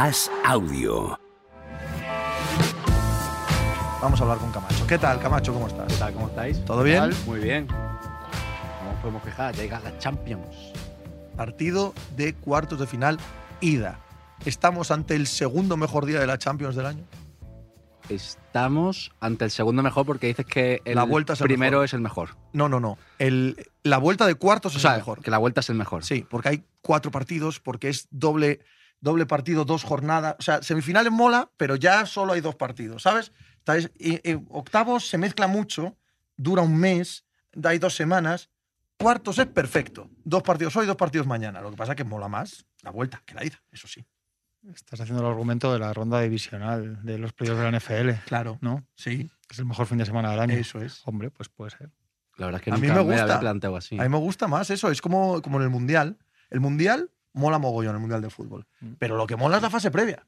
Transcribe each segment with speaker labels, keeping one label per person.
Speaker 1: As Audio.
Speaker 2: Vamos a hablar con Camacho. ¿Qué tal, Camacho? ¿Cómo estás?
Speaker 3: ¿Qué tal? ¿Cómo estáis?
Speaker 2: ¿Todo bien?
Speaker 3: Muy bien. No nos podemos quejar, llega la Champions.
Speaker 2: Partido de cuartos de final, ida. ¿Estamos ante el segundo mejor día de la Champions del año?
Speaker 3: Estamos ante el segundo mejor porque dices que el
Speaker 2: La vuelta es el
Speaker 3: primero
Speaker 2: mejor.
Speaker 3: es el mejor.
Speaker 2: No, no, no. El, la vuelta de cuartos
Speaker 3: O
Speaker 2: es
Speaker 3: sea,
Speaker 2: el mejor.
Speaker 3: que la vuelta es el mejor.
Speaker 2: Sí, porque hay cuatro partidos, porque es doble, doble partido, dos jornadas. O sea, semifinales mola, pero ya solo hay dos partidos, ¿sabes? Entonces, y- y octavos se mezcla mucho, dura un mes, hay dos semanas. Cuartos es perfecto. Dos partidos hoy, dos partidos mañana. Lo que pasa es que mola más la vuelta que la ida, eso sí.
Speaker 4: Estás haciendo el argumento de la ronda divisional de los playoffs de la NFL,
Speaker 2: Claro.
Speaker 4: ¿no?
Speaker 2: Sí,
Speaker 4: Es el mejor fin de semana del año.
Speaker 2: eso es.
Speaker 4: Hombre, pues puede ser.
Speaker 3: La verdad es que
Speaker 2: A mí
Speaker 3: nunca
Speaker 2: me
Speaker 3: me,
Speaker 2: gusta.
Speaker 3: había planteado así.
Speaker 2: A mí me gusta más eso. Es como, como en el Mundial. El Mundial mola mogollón, el Mundial de Fútbol.
Speaker 4: Mm.
Speaker 2: Pero lo que mola es la fase previa.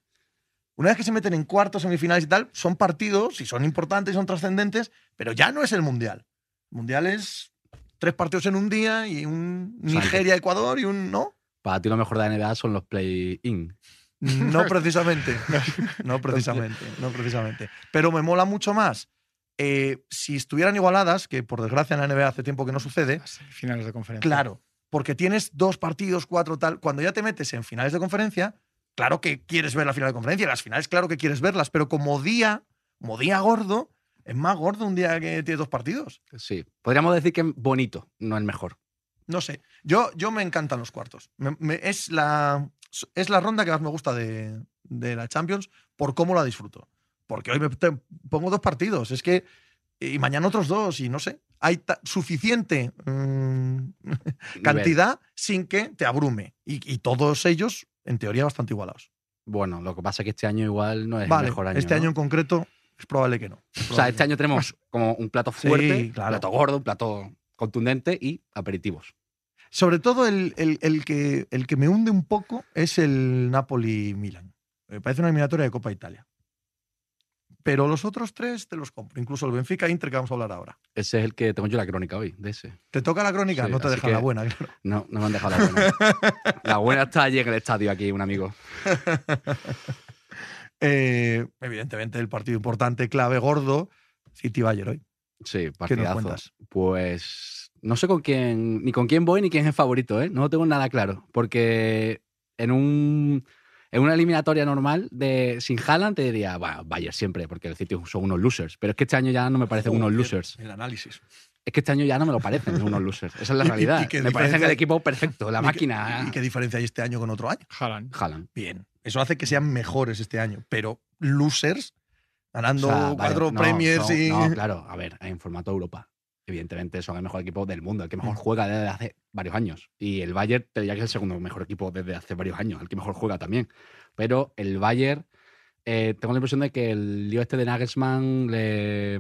Speaker 2: Una vez que se meten en cuartos, semifinales y tal, son partidos y son importantes, son trascendentes, pero ya no es el Mundial. El Mundial es tres partidos en un día y un Nigeria-Ecuador y un no.
Speaker 3: Para ti lo mejor de la NBA son los play-in.
Speaker 2: No precisamente. No precisamente. No precisamente. Pero me mola mucho más. eh, si estuvieran igualadas, que por desgracia en la NBA hace tiempo que no sucede,
Speaker 4: finales de conferencia.
Speaker 2: Claro, porque tienes dos partidos, cuatro, tal. Cuando ya te metes en finales de conferencia, claro que quieres ver la final de conferencia. Las finales, claro que quieres verlas, pero como día, como día gordo, es más gordo un día que tienes dos partidos.
Speaker 3: Sí. Podríamos decir que es bonito, no el mejor.
Speaker 2: No sé. Yo, yo me encantan los cuartos. Me- me- es, la, es la ronda que más me gusta de, de la Champions por cómo la disfruto. Porque hoy me te- pongo dos partidos. Es que. Y mañana otros dos, y no sé. Hay suficiente mm, cantidad sin que te abrume. Y, y todos ellos, en teoría, bastante igualados.
Speaker 3: Bueno, lo que pasa es que este año igual no es
Speaker 2: vale,
Speaker 3: el mejor año.
Speaker 2: este
Speaker 3: ¿no?
Speaker 2: año en concreto es probable que no.
Speaker 3: O sea, este año tenemos como un plato fuerte,
Speaker 2: Sí,
Speaker 3: un plato gordo, un plato contundente y aperitivos.
Speaker 2: Sobre todo el, el- el que, el que me hunde un poco es el Napoli-Milan. Me parece una eliminatoria de Copa Italia. Pero los otros tres te los compro. Incluso el Benfica-Inter que vamos a hablar ahora.
Speaker 3: Ese es el que tengo yo la crónica hoy, de ese.
Speaker 2: ¿Te toca la crónica?
Speaker 3: Sí,
Speaker 2: no te dejan la buena, claro.
Speaker 3: No, no me han dejado la buena. la buena está allí en el estadio, aquí, un amigo.
Speaker 2: Eh, evidentemente, el partido importante, clave, gordo, City-Bayern hoy.
Speaker 3: Sí,
Speaker 2: ¿Qué nos
Speaker 3: partidazo.
Speaker 2: cuentas?
Speaker 3: Pues no sé con quién, ni con quién voy ni quién es el favorito, ¿eh? No tengo nada claro. Porque en un en una eliminatoria normal de sin Haaland te diría, bueno, Bayern siempre, porque el City son unos losers. Pero es que este año ya no me parecen unos losers.
Speaker 2: El análisis.
Speaker 3: Es que este año ya no me lo parecen unos losers. Esa es la
Speaker 2: ¿Y- y-
Speaker 3: realidad.
Speaker 2: y qué
Speaker 3: me parecen el equipo perfecto, la
Speaker 2: ¿Y qué-
Speaker 3: máquina.
Speaker 2: ¿Y qué diferencia hay este año con otro año?
Speaker 4: Haaland.
Speaker 3: Haaland.
Speaker 2: Bien. Eso hace que sean mejores este año. Pero losers, ganando
Speaker 3: O sea, vale,
Speaker 2: cuatro
Speaker 3: no,
Speaker 2: premiers
Speaker 3: son-
Speaker 2: y.
Speaker 3: No, claro, a ver, en formato Europa. Evidentemente son el mejor equipo del mundo, el que mejor juega desde hace varios años. Y el Bayern te diría que es el segundo mejor equipo desde hace varios años, el que mejor juega también. Pero el Bayern, eh, tengo la impresión de que el lío este de Nagelsmann le,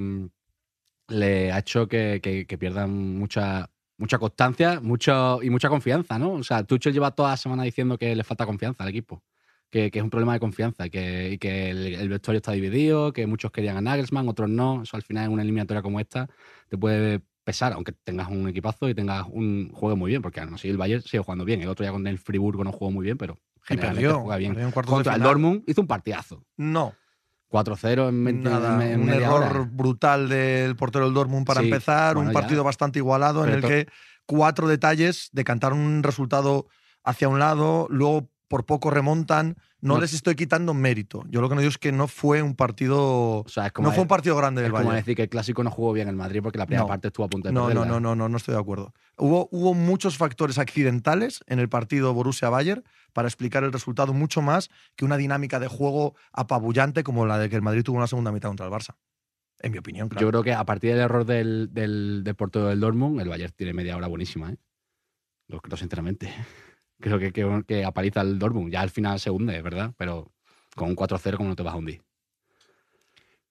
Speaker 3: le ha hecho que, que- que pierdan mucha, mucha constancia mucho, y mucha confianza, ¿no? O sea, Tuchel lleva toda la semana diciendo que le falta confianza al equipo que, que es un problema de confianza que, y que el, el vestuario está dividido, que muchos querían a Nagelsmann, otros no. Eso al final en una eliminatoria como esta te puede pesar, aunque tengas un equipazo y tengas un juego muy bien, porque aún así el Bayern sigue jugando bien. El otro ya con el Friburgo no jugó muy bien, pero generalmente
Speaker 2: perdió,
Speaker 3: juega bien. Contra el. Dortmund hizo un partidazo.
Speaker 2: No.
Speaker 3: 4-0 en, 20
Speaker 2: Nada,
Speaker 3: en
Speaker 2: un
Speaker 3: media
Speaker 2: error
Speaker 3: hora.
Speaker 2: brutal del portero del Dortmund para
Speaker 3: Sí,
Speaker 2: empezar,
Speaker 3: bueno,
Speaker 2: un
Speaker 3: ya.
Speaker 2: partido bastante igualado en el que cuatro detalles decantaron un resultado hacia un lado, luego por poco remontan. No,
Speaker 3: No.
Speaker 2: les estoy quitando mérito. Yo lo que no digo es que no fue un partido.
Speaker 3: O sea, es como,
Speaker 2: No fue un partido grande
Speaker 3: es
Speaker 2: del
Speaker 3: como
Speaker 2: Bayern.
Speaker 3: decir que el clásico no jugó bien el Madrid porque la primera
Speaker 2: No.
Speaker 3: parte estuvo a punto de
Speaker 2: No, no,
Speaker 3: perderla.
Speaker 2: no, no, no, no estoy de acuerdo. Hubo, hubo muchos factores accidentales en el partido Borussia-Bayern para explicar el resultado mucho más que una dinámica de juego apabullante como la de que el Madrid tuvo en la segunda mitad contra el Barça. En mi opinión, claro.
Speaker 3: Yo creo que a partir del error del, del, del portero del Dortmund, el Bayern tiene media hora buenísima, ¿eh? Lo creo sinceramente. Creo que, que, que apaliza el Dortmund. Ya al final se hunde, ¿verdad? Pero con un 4-0 como no te vas a hundir.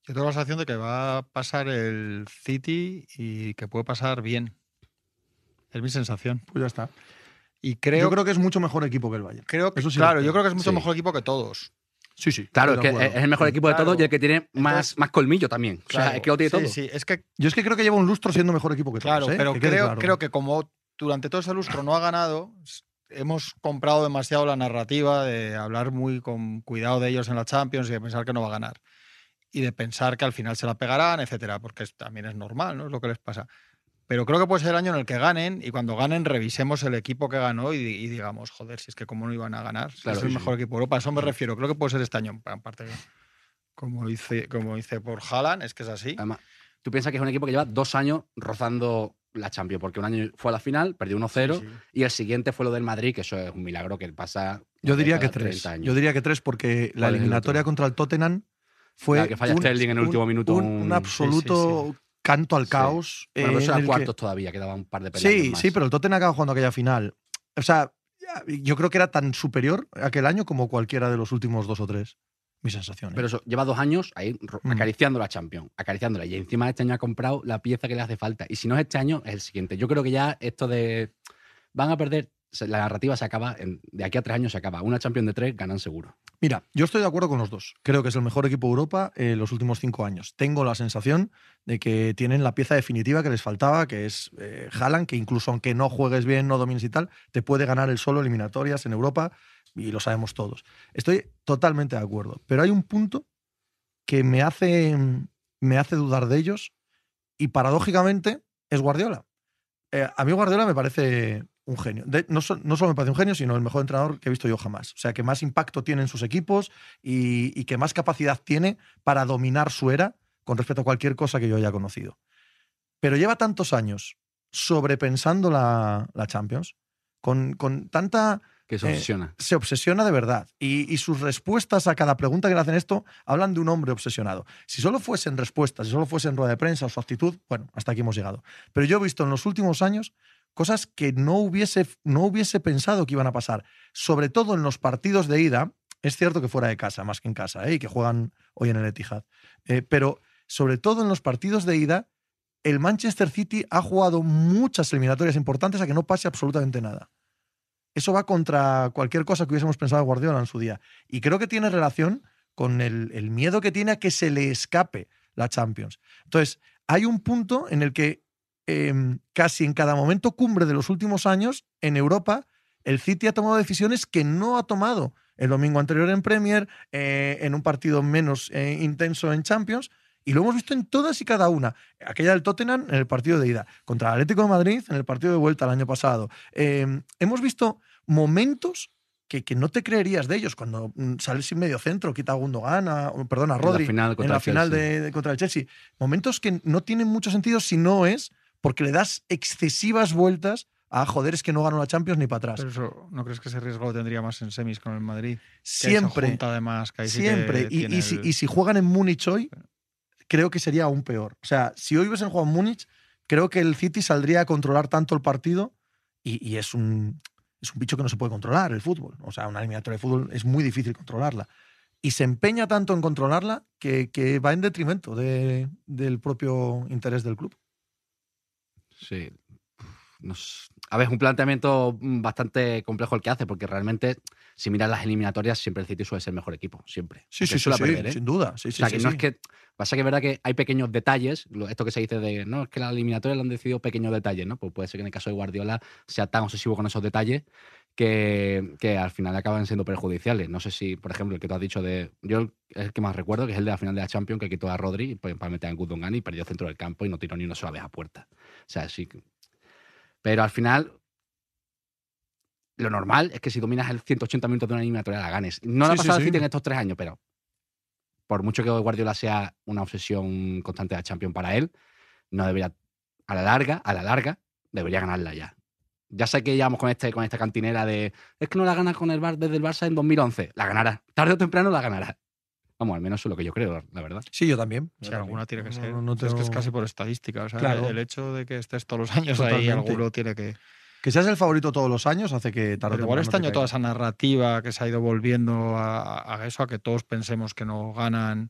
Speaker 4: Yo tengo la sensación de que va a pasar el City y que puede pasar bien. Es mi sensación.
Speaker 2: Pues ya está.
Speaker 4: Y creo,
Speaker 2: yo creo que es mucho mejor equipo que el Bayern.
Speaker 4: creo que,
Speaker 2: eso sí
Speaker 4: claro, yo
Speaker 2: creo.
Speaker 4: que es mucho
Speaker 3: Sí.
Speaker 4: mejor equipo que todos.
Speaker 2: Sí, sí.
Speaker 3: Claro, es que es el mejor equipo de
Speaker 4: Claro.
Speaker 3: todos y el que tiene más,
Speaker 4: Entonces-
Speaker 3: más colmillo también. O sea, es que lo tiene
Speaker 4: sí,
Speaker 3: todo.
Speaker 4: Sí, es que
Speaker 2: Yo es que creo que lleva un lustro siendo mejor equipo que todos.
Speaker 4: Claro,
Speaker 2: ¿eh?
Speaker 4: pero
Speaker 2: Que
Speaker 4: creo,
Speaker 2: claro.
Speaker 4: creo que como durante todo ese lustro no ha ganado, hemos comprado demasiado la narrativa de hablar muy con cuidado de ellos en la Champions y de pensar que no va a ganar. Y de pensar que al final se la pegarán, etcétera, porque es- también es normal, ¿no? Es lo que les pasa. Pero creo que puede ser el año en el que ganen y cuando ganen revisemos el equipo que ganó y, y digamos, joder, si es que cómo no iban a ganar, si
Speaker 3: Claro,
Speaker 4: es el
Speaker 3: sí,
Speaker 4: mejor
Speaker 3: sí.
Speaker 4: equipo de Europa. A eso me refiero. Creo que puede ser este año, aparte que, como hice, como hice por Haaland, es que es así.
Speaker 3: Además, tú piensas que es un equipo que lleva dos años rozando la Champions, porque un año fue a la final, perdió 1-0,
Speaker 4: Sí, sí.
Speaker 3: y el siguiente fue lo del Madrid, que eso es un milagro que pasa.
Speaker 2: Yo diría que
Speaker 3: cada 30
Speaker 2: tres.
Speaker 3: años.
Speaker 2: Yo diría que tres porque la
Speaker 3: ¿Cuál es el
Speaker 2: eliminatoria contra el Tottenham fue.
Speaker 3: La que falla Sterling en el último minuto,
Speaker 2: Un,
Speaker 3: un-
Speaker 2: un
Speaker 3: sí,
Speaker 2: absoluto canto al caos.
Speaker 3: Bueno, pero
Speaker 2: eh,
Speaker 3: eso era
Speaker 2: el que-
Speaker 3: cuartos todavía, quedaba un par de peleas.
Speaker 2: Sí, sí, pero el Tottenham acaba jugando aquella final. O sea, yo creo que era tan superior aquel año como cualquiera de los últimos dos o tres. Mi sensación. ¿eh?
Speaker 3: Pero eso, lleva dos años ahí
Speaker 2: Mm.
Speaker 3: acariciando la Champions, acariciándola. Y encima este año ha comprado la pieza que le hace falta. Y si no es este año, es el siguiente. Yo creo que ya esto de. Van a perder. La narrativa se acaba. en- de aquí a tres años se acaba. Una Champions de tres ganan seguro.
Speaker 2: Mira, yo estoy de acuerdo con los dos. Creo que es el mejor equipo de Europa en los últimos cinco años. Tengo la sensación de que tienen la pieza definitiva que les faltaba, que es eh, Haaland, que incluso aunque no juegues bien, no domines y tal, te puede ganar el solo eliminatorias en Europa y lo sabemos todos. Estoy totalmente de acuerdo. Pero hay un punto que me hace, me hace dudar de ellos y paradójicamente es Guardiola. Eh, a mí Guardiola me parece un genio. De- no, so- no solo me parece un genio, sino el mejor entrenador que he visto yo jamás. O sea, que más impacto tiene en sus equipos y, y que más capacidad tiene para dominar su era con respecto a cualquier cosa que yo haya conocido. Pero lleva tantos años sobrepensando la, la Champions, con, con tanta
Speaker 3: Que se
Speaker 2: Eh,
Speaker 3: obsesiona.
Speaker 2: se obsesiona de verdad. Y, y sus respuestas a cada pregunta que le hacen esto hablan de un hombre obsesionado. Si solo fuesen respuestas, si solo fuesen rueda de prensa o su actitud, bueno, hasta aquí hemos llegado. Pero yo he visto en los últimos años cosas que no hubiese, no hubiese pensado que iban a pasar. Sobre todo en los partidos de ida. Es cierto que fuera de casa, más que en casa, ¿eh? y que juegan hoy en el Etihad. Eh, pero sobre todo en los partidos de ida, el Manchester City ha jugado muchas eliminatorias importantes a que no pase absolutamente nada. Eso va contra cualquier cosa que hubiésemos pensado Guardiola en su día. Y creo que tiene relación con el miedo que tiene a que se le escape la Champions. Entonces, hay un punto en el que eh, casi en cada momento cumbre de los últimos años, en Europa, el City ha tomado decisiones que no ha tomado el domingo anterior en Premier, eh, en un partido menos eh, intenso en Champions, y lo hemos visto en todas y cada una. Aquella del Tottenham en el partido de ida, contra el Atlético de Madrid en el partido de vuelta el año pasado. Eh, hemos visto momentos que, que no te creerías de ellos cuando mm, sales sin medio centro, quita a Gundogan, a, perdón, a
Speaker 3: En
Speaker 2: Rodri
Speaker 3: la final
Speaker 2: en
Speaker 3: contra
Speaker 2: la
Speaker 3: el
Speaker 2: final de, de- contra el Chelsea. Momentos que no tienen mucho sentido si no es porque le das excesivas vueltas a joder, es que no gano la Champions ni para atrás.
Speaker 4: Pero eso, ¿no crees que ese riesgo lo tendría más en semis con el Madrid? Que
Speaker 2: siempre,
Speaker 4: junta además, que ahí sí que
Speaker 2: siempre. Y, si, y si juegan en Múnich hoy, creo que sería aún peor. O sea, si hoy hubiesen jugado en Múnich, creo que el City saldría a controlar tanto el partido y, y es un es un bicho que no se puede controlar, el fútbol. O sea, una eliminatoria de fútbol es muy difícil controlarla. Y se empeña tanto en controlarla que, que va en detrimento de- del propio interés del club.
Speaker 3: Sí. Nos- A ver, es un planteamiento mm, bastante complejo el que hace, porque realmente, si miras las eliminatorias, siempre el City suele ser el mejor equipo, siempre.
Speaker 2: Sí,
Speaker 3: Aunque
Speaker 2: sí, sí,
Speaker 3: perder, ¿eh?
Speaker 2: sin duda. Sí,
Speaker 3: O sea,
Speaker 2: sí,
Speaker 3: que no es que. Pasa que es verdad que hay pequeños detalles, esto que se dice de, no, es que la eliminatoria lo han decidido pequeños detalles, ¿no? Pues puede ser que en el caso de Guardiola sea tan obsesivo con esos detalles que, que al final acaban siendo perjudiciales. No sé si, por ejemplo, el que tú has dicho de. Yo es el que más recuerdo, que es el de la final de la Champions, que quitó a Rodri pues, para meter a Gundogan y perdió centro del campo y no tiró ni una sola vez a puerta. O sea, sí. Pero al final. Lo normal es que si dominas el 180 minutos de una eliminatoria la ganes. No le ha
Speaker 2: Sí, sí,
Speaker 3: pasado
Speaker 2: sí.
Speaker 3: City en estos tres años, pero por mucho que Guardiola sea una obsesión constante de Champions para él, no debería, a la larga, a la larga, debería ganarla ya. Ya sé que llevamos con, este, con esta cantinera de es que no la gana con el Bar desde el Barça en 2011. La ganará. Tarde o temprano la ganará. Vamos, al menos eso es lo que yo creo, la verdad.
Speaker 2: Sí, yo también.
Speaker 4: Si
Speaker 2: yo también.
Speaker 4: alguna tiene que
Speaker 2: No,
Speaker 4: ser.
Speaker 2: no, no
Speaker 4: Es que es
Speaker 2: tengo-
Speaker 4: casi por estadística. O sea,
Speaker 2: Claro.
Speaker 4: el hecho de que estés todos los años ahí,
Speaker 2: Totalmente.
Speaker 4: alguno tiene que.
Speaker 2: Que seas el favorito todos los años hace que tarde
Speaker 4: Pero igual este
Speaker 2: te
Speaker 4: año toda esa narrativa que se ha ido volviendo a, a eso, a que todos pensemos que no ganan,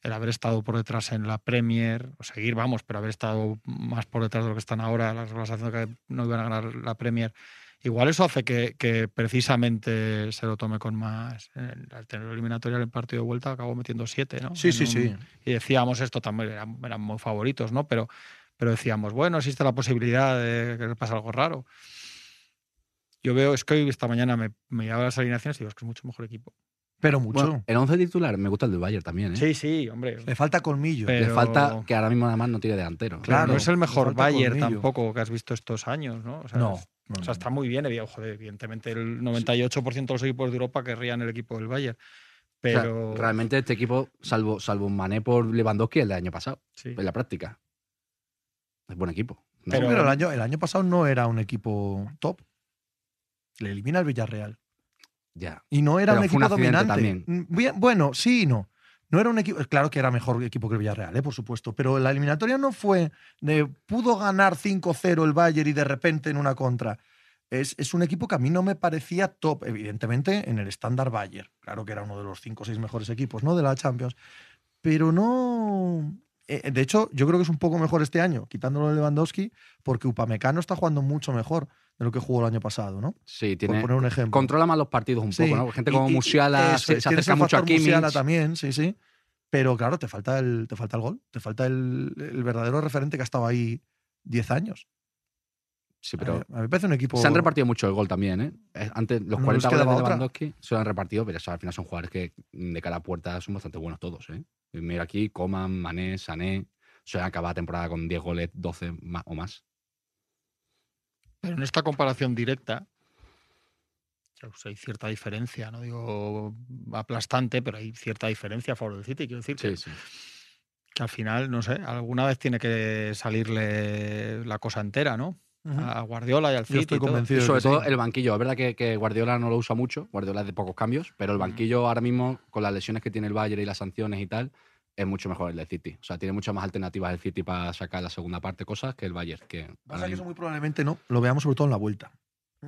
Speaker 4: el haber estado por detrás en la Premier, o seguir, vamos, pero haber estado más por detrás de lo que están ahora, las haciendo que no iban a ganar la Premier. Igual eso hace que, que precisamente se lo tome con más. Al tener eliminatoria en el partido de vuelta acabó metiendo siete, ¿no?
Speaker 2: Sí,
Speaker 4: En
Speaker 2: sí,
Speaker 4: un-
Speaker 2: sí.
Speaker 4: y decíamos esto también, eran, eran muy favoritos, ¿no? Pero, pero decíamos, bueno, existe la posibilidad de que le pase algo raro. Yo veo, es que hoy esta mañana me, me llevaba las alineaciones y digo, es que es mucho mejor equipo.
Speaker 2: Pero mucho.
Speaker 3: Bueno, el 11 titular me gusta el del Bayern también, ¿eh?
Speaker 4: Sí, sí, hombre.
Speaker 2: Le falta colmillo.
Speaker 4: Pero-
Speaker 3: Le falta que ahora mismo además no tire delantero.
Speaker 4: Claro,
Speaker 2: Claro,
Speaker 4: no es el mejor Bayern
Speaker 2: colmillo.
Speaker 4: tampoco que has visto estos años, ¿no? O sea,
Speaker 2: no.
Speaker 4: es- O sea, está muy bien, joder, evidentemente el 98% de los equipos de Europa querrían el equipo del Bayern.
Speaker 3: O sea,
Speaker 4: Pero
Speaker 3: realmente este equipo, salvo, salvo Mané por Lewandowski, el del año pasado,
Speaker 4: sí.
Speaker 3: en la práctica. Es buen equipo. ¿no?
Speaker 2: Pero,
Speaker 4: Pero-
Speaker 2: el, año, el año pasado no era un equipo top. Le elimina el Villarreal.
Speaker 3: Ya.
Speaker 2: Y no era
Speaker 3: Pero
Speaker 2: un equipo dominante.
Speaker 3: también.
Speaker 2: Mm, bien, bueno, sí y no. No era un equipo. Claro que era mejor equipo que el Villarreal, ¿eh? por supuesto. Pero la eliminatoria no fue de. Pudo ganar 5-0 el Bayern y de repente en una contra. Es, es un equipo que a mí no me parecía top, evidentemente, en el estándar Bayern. Claro que era uno de los 5 o 6 mejores equipos ¿no? de la Champions. Pero no. eh, de hecho, yo creo que es un poco mejor este año, quitándolo de Lewandowski, porque Upamecano está jugando mucho mejor de lo que jugó el año pasado, ¿no?
Speaker 3: Sí,
Speaker 2: Por
Speaker 3: tiene.
Speaker 2: poner un ejemplo.
Speaker 3: Controla más los partidos un
Speaker 2: Sí.
Speaker 3: poco, ¿no? Gente
Speaker 2: Y-
Speaker 3: como
Speaker 2: y-
Speaker 3: Musiala
Speaker 2: eso,
Speaker 3: se, acerca mucho a
Speaker 2: factor Musiala
Speaker 3: Kimmich.
Speaker 2: también, sí, sí. Pero claro, te falta el, te falta el gol. Te falta el, el verdadero referente que ha estado ahí 10 años.
Speaker 3: Sí,
Speaker 2: A
Speaker 3: pero
Speaker 2: mí- a mí me parece un equipo.
Speaker 3: se han repartido mucho el gol también, ¿eh? Eh, Antes, los
Speaker 2: No
Speaker 3: 40
Speaker 2: nos quedaba
Speaker 3: goles de. Lewandowski se lo han repartido, pero eso al final son jugadores que de cara a puerta son bastante buenos todos, ¿eh? Mira aquí, Coman, Mané, Sané. Se han acabado la temporada con 10 goles, 12 ma- o más.
Speaker 4: Pero en esta comparación directa, pues hay cierta diferencia, no digo aplastante, pero hay cierta diferencia a favor del City. Quiero decir que,
Speaker 3: Sí, sí.
Speaker 4: que al final, no sé, alguna vez tiene que salirle la cosa entera, ¿no?
Speaker 2: Ujú.
Speaker 4: A Guardiola y al
Speaker 2: Yo
Speaker 4: City.
Speaker 2: estoy
Speaker 4: y todo.
Speaker 2: convencido.
Speaker 3: Y sobre
Speaker 2: sí.
Speaker 3: todo el banquillo. Es verdad que, que Guardiola no lo usa mucho. Guardiola es de pocos cambios, pero el banquillo ahora mismo, con las lesiones que tiene el Bayern y las sanciones y tal, es mucho mejor el del City. O sea, tiene muchas más alternativas el City para sacar la segunda parte, cosas que el Bayern. Que
Speaker 2: Pasa que eso muy probablemente no. Lo veamos sobre todo en la vuelta.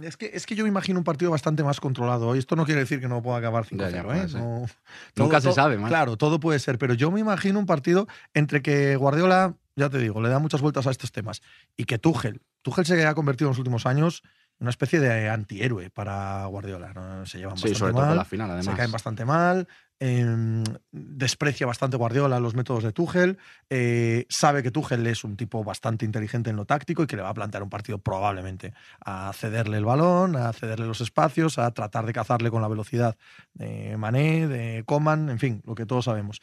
Speaker 2: Es que, es que yo me imagino un partido bastante más controlado. Y esto no quiere decir que no pueda acabar 5-0.
Speaker 3: Ya, ya, puede
Speaker 2: ¿eh? No-
Speaker 3: Nunca
Speaker 2: todo-
Speaker 3: se
Speaker 2: todo-
Speaker 3: sabe, man.
Speaker 2: Claro, todo puede ser. Pero yo me imagino un partido entre que Guardiola, ya te digo, le da muchas vueltas a estos temas. Y que Tuchel. Tuchel se ha convertido en los últimos años en una especie de antihéroe para Guardiola. ¿no? Se llevan
Speaker 3: Sí,
Speaker 2: bastante
Speaker 3: sobre todo
Speaker 2: mal.
Speaker 3: con la final, además.
Speaker 2: Se caen bastante mal, eh, desprecia bastante Guardiola los métodos de Tuchel, eh, sabe que Tuchel es un tipo bastante inteligente en lo táctico y que le va a plantear un partido probablemente a cederle el balón, a cederle los espacios, a tratar de cazarle con la velocidad de Mané, de Coman, en fin, lo que todos sabemos.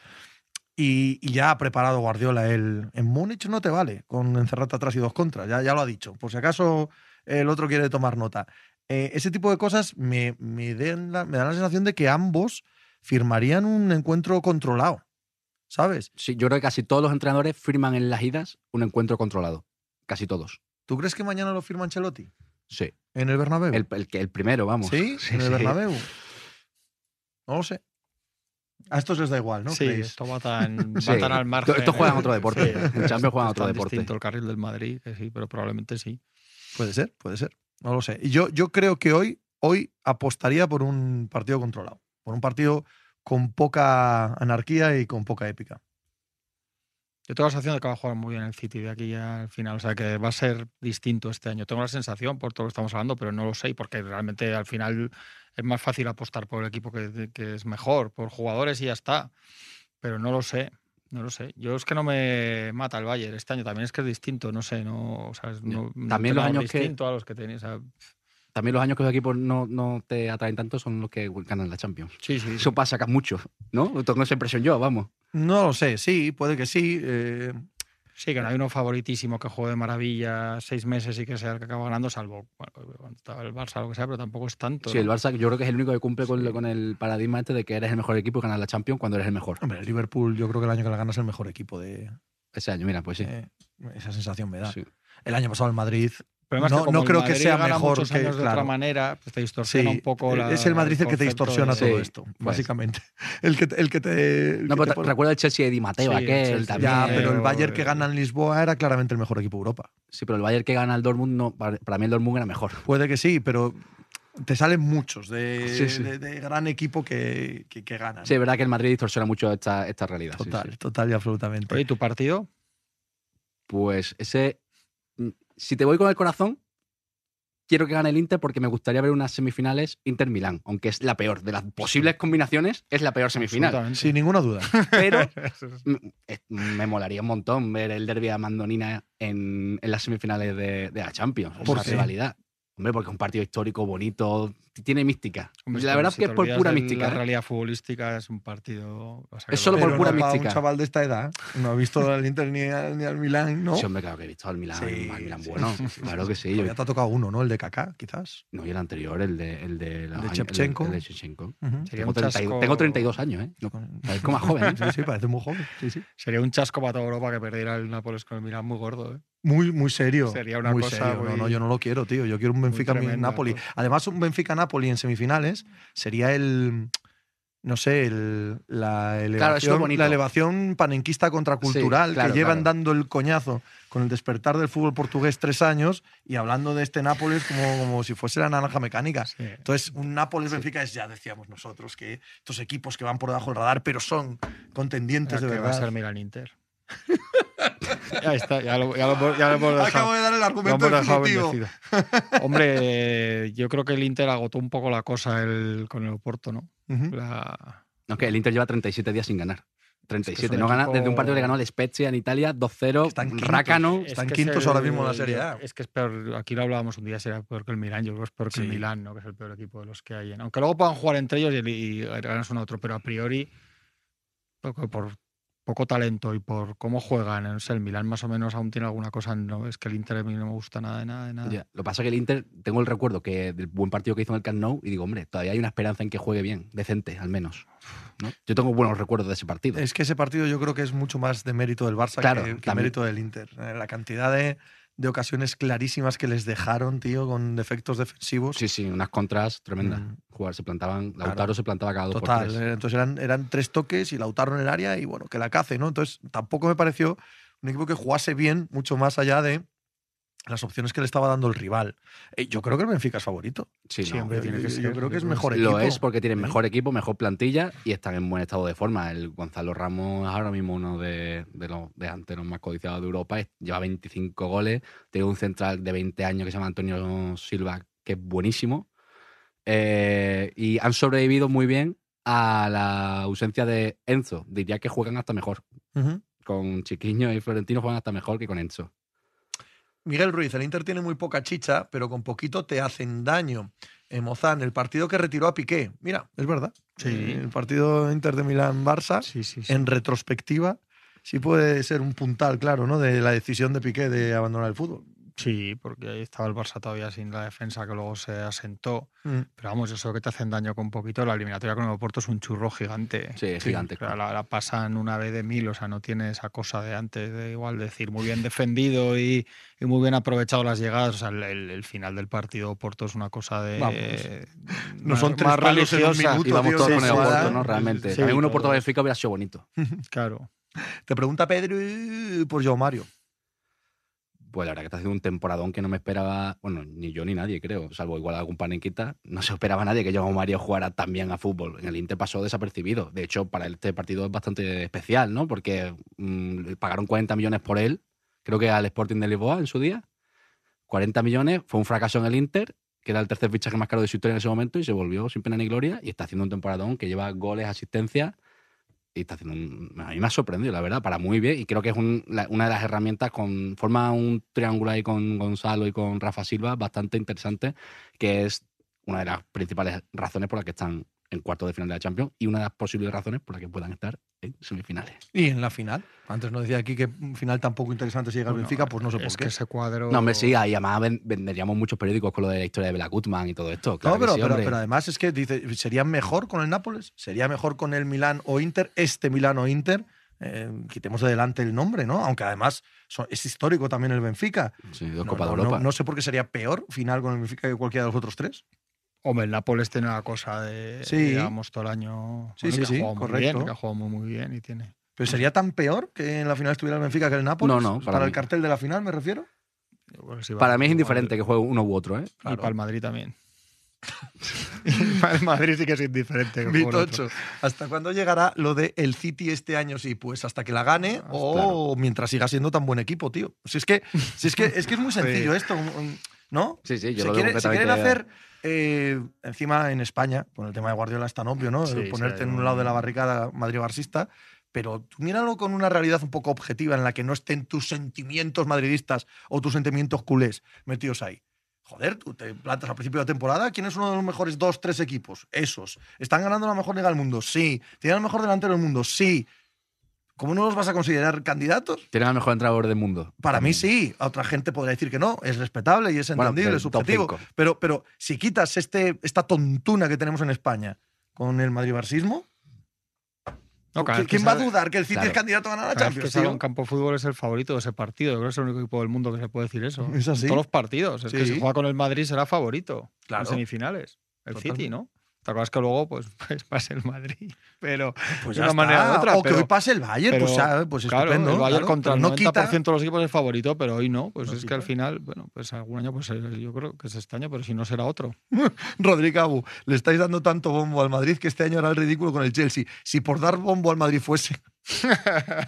Speaker 2: Y, ya ha preparado Guardiola el en Múnich no te vale con encerrarte atrás y dos contras, ya, ya lo ha dicho. Por si acaso el otro quiere tomar nota. Eh, ese tipo de cosas me, me, den me dan la sensación de que ambos firmarían un encuentro controlado, ¿sabes?
Speaker 3: Sí, yo creo que casi todos los entrenadores firman en las idas un encuentro controlado. Casi todos.
Speaker 2: ¿Tú crees que mañana lo firma Ancelotti?
Speaker 3: Sí.
Speaker 2: ¿En el Bernabéu?
Speaker 3: El, el, que- el primero, vamos.
Speaker 2: ¿Sí?
Speaker 3: Sí,
Speaker 2: ¿En el
Speaker 3: sí.
Speaker 2: Bernabéu? No lo sé. A estos les da igual, ¿no?
Speaker 4: sí, esto va tan, va
Speaker 3: Sí.
Speaker 4: tan al margen.
Speaker 3: Esto juegan otro deporte. En Champions juegan
Speaker 4: es
Speaker 3: otro deporte.
Speaker 4: distinto el carril del Madrid, que sí, pero probablemente sí.
Speaker 2: Puede ser, puede ser. No lo sé. Y yo, yo creo que hoy, hoy apostaría por un partido controlado. Por un partido con poca anarquía y con poca épica.
Speaker 4: Yo tengo la sensación de que va a jugar muy bien el City de aquí al final. O sea, que va a ser distinto este año. Tengo la sensación por todo lo que estamos hablando, pero no lo sé, porque realmente al final es más fácil apostar por el equipo que, que es mejor, por jugadores y ya está. Pero no lo sé. No lo sé. Yo es que no me mata el Bayern este año. También es que es distinto. No sé. No, o sea, no-
Speaker 3: También los
Speaker 4: entrenador
Speaker 3: años que-
Speaker 4: distinto a los que tenéis. O sea,
Speaker 3: También los años que los equipos no, no te atraen tanto son los que ganan la Champions.
Speaker 4: sí, sí.
Speaker 3: Eso pasa acá mucho, ¿no? Tengo esa impresión yo, vamos.
Speaker 2: No lo sé, sí, puede que sí. eh,
Speaker 4: Sí, que no hay uno favoritísimo que juegue de maravilla seis meses y que sea el que acaba ganando, salvo bueno, cuando estaba el Barça o lo que sea, pero tampoco es tanto.
Speaker 3: Sí, el. Barça yo creo que es el único que cumple con,
Speaker 4: Sí.
Speaker 3: con el paradigma este de que eres el mejor equipo y ganas la Champions cuando eres el mejor.
Speaker 2: hombre, el Liverpool, yo creo que el año que la gana es el mejor equipo de.
Speaker 3: Ese año, mira, pues sí.
Speaker 2: eh, esa sensación me da.
Speaker 3: Sí.
Speaker 2: El año pasado el Madrid.
Speaker 4: Es que
Speaker 2: no- no creo que sea mejor que-
Speaker 4: años de
Speaker 2: claro.
Speaker 4: otra manera, pues te
Speaker 2: Sí,
Speaker 4: un poco la,
Speaker 2: es el Madrid el que te distorsiona
Speaker 4: de-
Speaker 2: todo
Speaker 3: Sí,
Speaker 2: esto,
Speaker 3: pues.
Speaker 2: básicamente. El que, te- el que te. el
Speaker 3: No,
Speaker 2: que
Speaker 3: pero
Speaker 2: te
Speaker 3: te-
Speaker 2: pone-
Speaker 3: recuerda el Chelsea de Di Mateo,
Speaker 4: Sí, el
Speaker 3: aquel
Speaker 4: Chelsea.
Speaker 3: también.
Speaker 2: Ya, pero el Bayern que
Speaker 4: eh,
Speaker 2: gana en Lisboa era claramente el mejor equipo de Europa.
Speaker 3: Sí, pero el Bayern que gana el Dortmund, no, para, para mí el Dortmund era mejor.
Speaker 2: Puede que sí, pero te salen muchos de,
Speaker 3: Sí, sí.
Speaker 2: de- de gran equipo que, que, que ganan.
Speaker 3: Sí, es verdad que el Madrid distorsiona mucho esta, esta realidad. sí,
Speaker 2: total,
Speaker 3: sí.
Speaker 2: total y absolutamente.
Speaker 4: Oye, ¿y tu partido?
Speaker 3: Pues ese. Si te voy con el corazón, quiero que gane el Inter porque me gustaría ver unas semifinales Inter-Milán, aunque es la peor. De las posibles combinaciones, es la peor semifinal.
Speaker 2: Sin ninguna duda.
Speaker 3: Pero eh, me molaría un montón ver el derby a Mandonina en, en las semifinales de, de la Champions.
Speaker 2: ¿Por
Speaker 3: Esa
Speaker 2: qué?
Speaker 3: rivalidad. Hombre, porque es un partido histórico, bonito, tiene mística.
Speaker 4: Hombre,
Speaker 3: la verdad
Speaker 4: si
Speaker 3: es que es por pura mística.
Speaker 4: La
Speaker 3: ¿eh?
Speaker 4: realidad futbolística es un partido. o sea, que
Speaker 3: Es solo
Speaker 4: lo-
Speaker 3: por pura
Speaker 2: no
Speaker 3: mística.
Speaker 2: un chaval de esta edad. No ha visto al Inter ni, a- ni al Milán, ¿no?
Speaker 3: Sí, hombre, claro que he visto al Milan,
Speaker 2: Sí,
Speaker 3: al Milan
Speaker 2: sí.
Speaker 3: bueno. Claro que sí.
Speaker 2: Ya te ha tocado uno, ¿no? El de Kaká, quizás.
Speaker 3: no, y el anterior, el de, el de, los
Speaker 2: de.
Speaker 3: El, de.
Speaker 4: Sería
Speaker 3: Tengo,
Speaker 4: un
Speaker 3: 32
Speaker 4: chasco-
Speaker 3: tengo 32 años, ¿eh? No, parezco más joven. ¿eh?
Speaker 2: Sí, sí, parece muy joven.
Speaker 4: Sería un chasco para toda Europa que perdiera el Nápoles con el Milan muy gordo. ¿eh?
Speaker 2: Muy, muy serio.
Speaker 4: Sería una
Speaker 2: muy
Speaker 4: cosa
Speaker 2: serio. No,
Speaker 4: muy-
Speaker 2: no, yo no lo quiero, tío. Yo quiero un Benfica
Speaker 4: tremenda,
Speaker 2: Napoli.
Speaker 4: pues.
Speaker 2: Además, un Benfica Napoli en semifinales sería el. No sé, el- la,
Speaker 3: Claro,
Speaker 2: elevación,
Speaker 3: bonito.
Speaker 2: la elevación panenquista contracultural
Speaker 3: Sí, claro,
Speaker 2: que llevan
Speaker 3: claro.
Speaker 2: dando el coñazo con el despertar del fútbol portugués tres años y hablando de este Nápoles como, como si fuese la naranja mecánica.
Speaker 4: Sí.
Speaker 2: Entonces, un Nápoles-Benfica es, ya decíamos nosotros, que estos equipos que van por debajo del radar, pero son contendientes
Speaker 4: Ya
Speaker 2: de
Speaker 4: que va a
Speaker 2: verdad.
Speaker 4: ser Milan Inter. ya está, ya lo, ya lo hemos- ya lo hemos dejado.
Speaker 2: Acabo de dar el argumento definitivo.
Speaker 4: Hombre, yo creo que el Inter agotó un poco la cosa el- con el Oporto, ¿no?
Speaker 2: Ujú.
Speaker 4: La-
Speaker 3: No, que el Inter lleva 37 días sin ganar. 37.
Speaker 4: un
Speaker 3: no gana
Speaker 4: equipo-
Speaker 3: desde un partido que ganó el Spezia en Italia 2-0.
Speaker 2: Están quintos.
Speaker 3: Rácano.
Speaker 2: Están
Speaker 4: que es
Speaker 2: quintos
Speaker 4: el-
Speaker 2: ahora mismo en la Serie A.
Speaker 4: Es que es peor, aquí lo hablábamos un día, será peor que el Milan, yo creo que es peor que el
Speaker 2: Sí.
Speaker 4: Milan, ¿no? que es el peor equipo de los que hay. Aunque luego puedan jugar entre ellos y, y ganas uno a otro, pero a priori, poco- por poco talento y por cómo juegan, no sé, el Milan más o menos aún tiene alguna cosa, no es que el Inter a mí no me gusta nada de nada de nada.
Speaker 3: Ya, Lo que pasa es que el Inter, tengo el recuerdo que del buen partido que hizo en el Camp Nou y digo, hombre, todavía hay una esperanza en que juegue bien, decente, al menos. ¿no? Yo tengo buenos recuerdos de ese partido.
Speaker 2: Es que ese partido yo creo que es mucho más de mérito del Barça
Speaker 3: Claro,
Speaker 2: que, que mérito del Inter. Eh, La cantidad de, de ocasiones clarísimas que les dejaron, tío, con defectos defensivos.
Speaker 3: Sí, sí, unas contras tremendas.
Speaker 2: Mm.
Speaker 3: Jugar, se plantaban,
Speaker 2: Claro.
Speaker 3: Lautaro se plantaba cada dos
Speaker 2: Total.
Speaker 3: por tres.
Speaker 2: eh, Entonces eran, eran tres toques y Lautaro en el área y bueno, que la cace, ¿no? Entonces tampoco me pareció un equipo que jugase bien, mucho más allá de las opciones que le estaba dando el rival. Eh, yo creo que el Benfica es favorito.
Speaker 3: Sí, no,
Speaker 2: Yo,
Speaker 4: tiene que
Speaker 2: yo-
Speaker 4: ser,
Speaker 2: yo creo que es mejor equipo.
Speaker 3: Lo es porque tienen mejor equipo, mejor plantilla y están en buen estado de forma. El Gonzalo Ramos es ahora mismo uno de, de los delanteros más codiciados de Europa. Lleva 25 goles. Tiene un central de 20 años que se llama Antonio Silva, que es buenísimo. Eh, y han sobrevivido muy bien a la ausencia de Enzo. Diría que juegan hasta mejor. Con Chiquiño y Florentino juegan hasta mejor que con Enzo.
Speaker 2: Miguel Ruiz, el Inter tiene muy poca chicha, pero con poquito te hacen daño. Eh, Mozán, el partido que retiró a Piqué. Mira, es verdad.
Speaker 4: Sí.
Speaker 2: Eh, el partido Inter de Milán-Barça,
Speaker 4: Sí, sí, sí.
Speaker 2: en retrospectiva, sí puede ser un puntal, claro, ¿no? De la decisión de Piqué de abandonar el fútbol.
Speaker 4: Sí, porque ahí estaba el Barça todavía sin la defensa que luego se asentó.
Speaker 2: Mm.
Speaker 4: Pero vamos, eso que te hacen daño con poquito, la eliminatoria con el Oporto es un churro gigante.
Speaker 3: Sí, es
Speaker 2: Sí,
Speaker 3: gigante.
Speaker 4: O sea, la, la pasan una vez de mil, o sea, no tiene esa cosa de antes de igual decir muy bien defendido y, y muy bien aprovechado las llegadas. O sea, el, el- el final del partido Oporto es una cosa de.
Speaker 2: Vamos.
Speaker 4: más-
Speaker 2: No son tres
Speaker 4: más
Speaker 2: palos en un
Speaker 4: religiosa.
Speaker 2: minuto,
Speaker 3: Y vamos todos
Speaker 2: sí,
Speaker 3: con el Oporto. ¿no? Realmente.
Speaker 4: Sí,
Speaker 3: También un. Oporto Benfica hubiera sido bonito.
Speaker 4: Claro.
Speaker 2: Te pregunta Pedro por Joao Mario.
Speaker 3: Pues la verdad que está haciendo un temporadón que no me esperaba, bueno, ni yo ni nadie, creo, salvo igual algún panenquita, no se esperaba nadie que Joao Mario jugara tan bien a fútbol. En el Inter pasó desapercibido. De hecho, para este partido es bastante especial, ¿no? Porque mm, pagaron 40 millones por él, creo que al Sporting de Lisboa en su día. 40 millones, fue un fracaso en el Inter, que era el tercer fichaje más caro de su historia en ese momento, y se volvió sin pena ni gloria, y está haciendo un temporadón que lleva goles, asistencias, y está haciendo un, a mí me ha sorprendido, la verdad, para muy bien. Y creo que es una de las herramientas con. Forma un triángulo ahí con Gonzalo y con Rafa Silva bastante interesante, que es una de las principales razones por las que están en cuartos de final de la Champions y una de las posibles razones por las que puedan estar en semifinales.
Speaker 2: Y en la final. Antes nos decía aquí que final tan poco interesante si llega al
Speaker 4: Bueno,
Speaker 2: Benfica, pues no sé por
Speaker 4: es
Speaker 2: qué.
Speaker 4: que ese cuadro.
Speaker 3: No, hombre, sí, y además ven- venderíamos muchos periódicos con lo de la historia de Bela Gutmann y todo esto. Claro
Speaker 2: no, pero,
Speaker 3: sí,
Speaker 2: pero, además es que dice, ¿sería mejor con el Nápoles? ¿Sería mejor con el Milán o Inter? Este Milán o Inter. Eh, quitemos de delante el nombre, ¿no? Aunque además son- es histórico también el Benfica.
Speaker 3: Sí, dos
Speaker 2: No,
Speaker 3: Copas
Speaker 2: no,
Speaker 3: de Europa.
Speaker 2: no- no sé por qué sería peor final con el Benfica que cualquiera de los otros tres.
Speaker 4: Hombre, el Nápoles tiene una cosa de.
Speaker 2: Sí.
Speaker 4: Digamos, todo el año.
Speaker 2: Sí,
Speaker 4: bueno,
Speaker 2: sí,
Speaker 4: que ha
Speaker 2: sí,
Speaker 4: jugado muy
Speaker 2: correcto.
Speaker 4: bien, que ha jugado muy, muy bien y tiene.
Speaker 2: ¿Pero sería tan peor que en la final estuviera el Benfica que el Nápoles?
Speaker 3: No, no,
Speaker 2: Para,
Speaker 3: para
Speaker 2: el cartel de la final, me refiero.
Speaker 3: Para mí es indiferente que juegue uno u otro, ¿eh?
Speaker 4: Y para el Madrid también. el Madrid sí que es indiferente. que.
Speaker 2: ¿Hasta cuándo llegará lo de el City este año? Sí, pues hasta que la gane
Speaker 4: Hasta-
Speaker 2: o mientras siga siendo tan buen equipo, tío. Si es que, si es, que, es, que es muy sencillo esto, ¿no?
Speaker 3: Sí, sí, yo
Speaker 2: Si,
Speaker 3: lo
Speaker 2: quiere- si
Speaker 3: completamente-
Speaker 2: quieren hacer, eh, encima en España, con el tema de Guardiola es tan obvio, ¿no?
Speaker 4: Sí,
Speaker 2: El
Speaker 4: sí,
Speaker 2: ponerte en un lado de la barricada madrid-barsista, pero tú míralo con una realidad un poco objetiva en la que no estén tus sentimientos madridistas o tus sentimientos culés metidos ahí. Joder, tú te plantas al principio de la temporada. ¿Quién es uno de los mejores dos, tres equipos? Esos. ¿Están ganando la mejor liga del mundo? Sí. ¿Tienen el mejor delantero del mundo? Sí. ¿Cómo no los vas a considerar candidatos?
Speaker 3: Tienen al mejor entrenador del mundo.
Speaker 2: Para mí sí, a otra gente podría decir que no, es respetable y es entendible, es subjetivo. Pero, pero si quitas este, esta tontuna que tenemos en España con el madrid-barsismo,
Speaker 4: No, cada
Speaker 2: ¿qui-
Speaker 4: vez que
Speaker 2: ¿quién va a dudar que el City
Speaker 3: Claro.
Speaker 2: es candidato a ganar la
Speaker 4: que
Speaker 2: Champions?
Speaker 4: a
Speaker 2: tío?
Speaker 4: un campo de fútbol es el favorito de ese partido. Yo creo que es el único equipo del mundo que se puede decir eso.
Speaker 2: Es así.
Speaker 4: En todos los partidos. Es que si juega con el Madrid será favorito
Speaker 2: Claro.
Speaker 4: en semifinales. El
Speaker 2: Totalmente.
Speaker 4: City, ¿no? ¿Te acuerdas que luego pues, pues pase el Madrid? Pero
Speaker 2: Pues
Speaker 4: de una manera u otra.
Speaker 2: o que hoy pase el Bayern, pues, pues
Speaker 4: claro,
Speaker 2: estupendo.
Speaker 4: el Bayern
Speaker 2: claro,
Speaker 4: contra el
Speaker 2: no
Speaker 4: 90%
Speaker 2: quita,
Speaker 4: de los equipos es favorito, pero hoy no. Pues
Speaker 2: No
Speaker 4: es que al final, bueno, pues algún año pues eh, yo creo que es este año, pero si no será otro.
Speaker 2: Rodrigo Abu, le estáis dando tanto bombo al Madrid que este año hará el ridículo con el Chelsea. Si por dar bombo al Madrid fuese,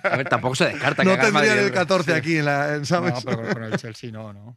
Speaker 3: A ver, tampoco se descarta que
Speaker 2: no
Speaker 3: haga el
Speaker 2: tendrían
Speaker 3: Madrid.
Speaker 2: el 14
Speaker 4: Sí.
Speaker 2: aquí, en la, en- ¿sabes?
Speaker 4: No, pero con el Chelsea no, no.